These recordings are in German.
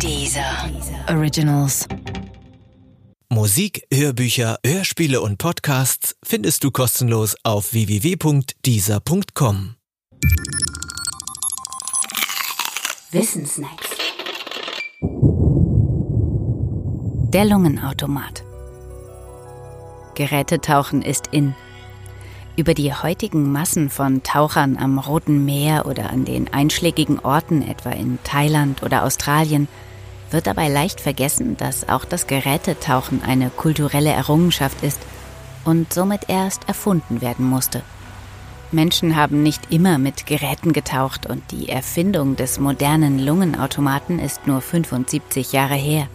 Dieser Originals. Musik, Hörbücher, Hörspiele und Podcasts findest du kostenlos auf www.dieser.com. Wissensnacks. Der Lungenautomat. Gerätetauchen ist in. Über die heutigen Massen von Tauchern am Roten Meer oder an den einschlägigen Orten, etwa in Thailand oder Australien, wird dabei leicht vergessen, dass auch das Gerätetauchen eine kulturelle Errungenschaft ist und somit erst erfunden werden musste. Menschen haben nicht immer mit Geräten getaucht und die Erfindung des modernen Lungenautomaten ist nur 75 Jahre her.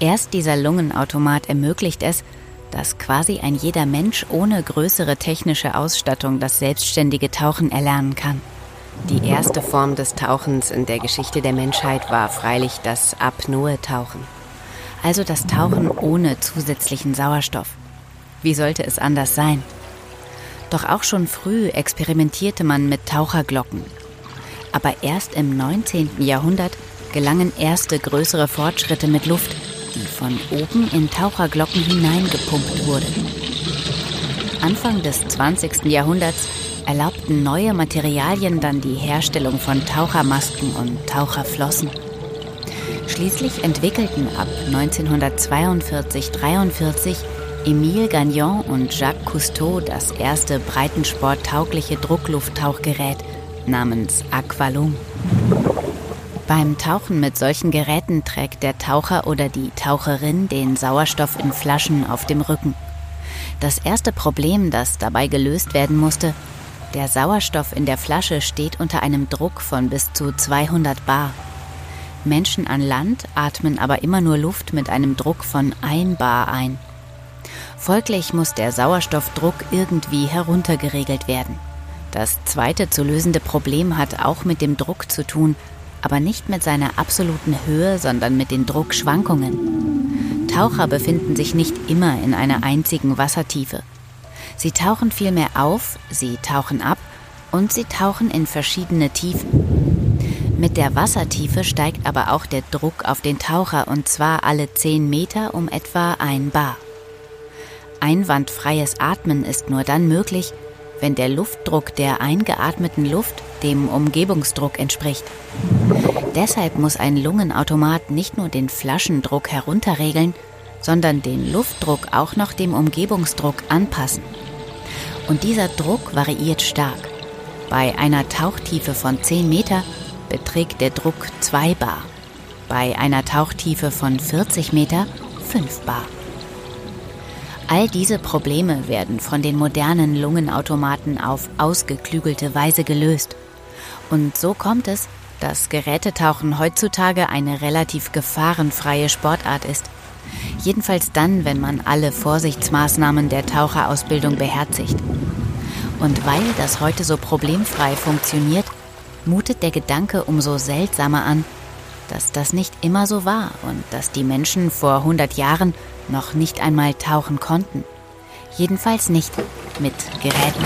Erst dieser Lungenautomat ermöglicht es, dass quasi ein jeder Mensch ohne größere technische Ausstattung das selbstständige Tauchen erlernen kann. Die erste Form des Tauchens in der Geschichte der Menschheit war freilich das Apnoe-Tauchen. Also das Tauchen ohne zusätzlichen Sauerstoff. Wie sollte es anders sein? Doch auch schon früh experimentierte man mit Taucherglocken. Aber erst im 19. Jahrhundert gelangen erste größere Fortschritte mit Luft, die von oben in Taucherglocken hineingepumpt wurde. Anfang des 20. Jahrhunderts erlaubten neue Materialien dann die Herstellung von Tauchermasken und Taucherflossen. Schließlich entwickelten ab 1942-43 Emile Gagnon und Jacques Cousteau das erste breitensporttaugliche Drucklufttauchgerät namens Aqualung. Beim Tauchen mit solchen Geräten trägt der Taucher oder die Taucherin den Sauerstoff in Flaschen auf dem Rücken. Das erste Problem, das dabei gelöst werden musste, der Sauerstoff in der Flasche steht unter einem Druck von bis zu 200 Bar. Menschen an Land atmen aber immer nur Luft mit einem Druck von 1 Bar ein. Folglich muss der Sauerstoffdruck irgendwie heruntergeregelt werden. Das zweite zu lösende Problem hat auch mit dem Druck zu tun, aber nicht mit seiner absoluten Höhe, sondern mit den Druckschwankungen. Taucher befinden sich nicht immer in einer einzigen Wassertiefe. Sie tauchen vielmehr auf, sie tauchen ab und sie tauchen in verschiedene Tiefen. Mit der Wassertiefe steigt aber auch der Druck auf den Taucher und zwar alle 10 Meter um etwa ein Bar. Einwandfreies Atmen ist nur dann möglich, wenn der Luftdruck der eingeatmeten Luft dem Umgebungsdruck entspricht. Deshalb muss ein Lungenautomat nicht nur den Flaschendruck herunterregeln, sondern den Luftdruck auch noch dem Umgebungsdruck anpassen. Und dieser Druck variiert stark. Bei einer Tauchtiefe von 10 Meter beträgt der Druck 2 Bar. Bei einer Tauchtiefe von 40 Meter 5 Bar. All diese Probleme werden von den modernen Lungenautomaten auf ausgeklügelte Weise gelöst. Und so kommt es, dass Gerätetauchen heutzutage eine relativ gefahrenfreie Sportart ist. Jedenfalls dann, wenn man alle Vorsichtsmaßnahmen der Taucherausbildung beherzigt. Und weil das heute so problemfrei funktioniert, mutet der Gedanke umso seltsamer an, dass das nicht immer so war und dass die Menschen vor 100 Jahren noch nicht einmal tauchen konnten. Jedenfalls nicht mit Geräten.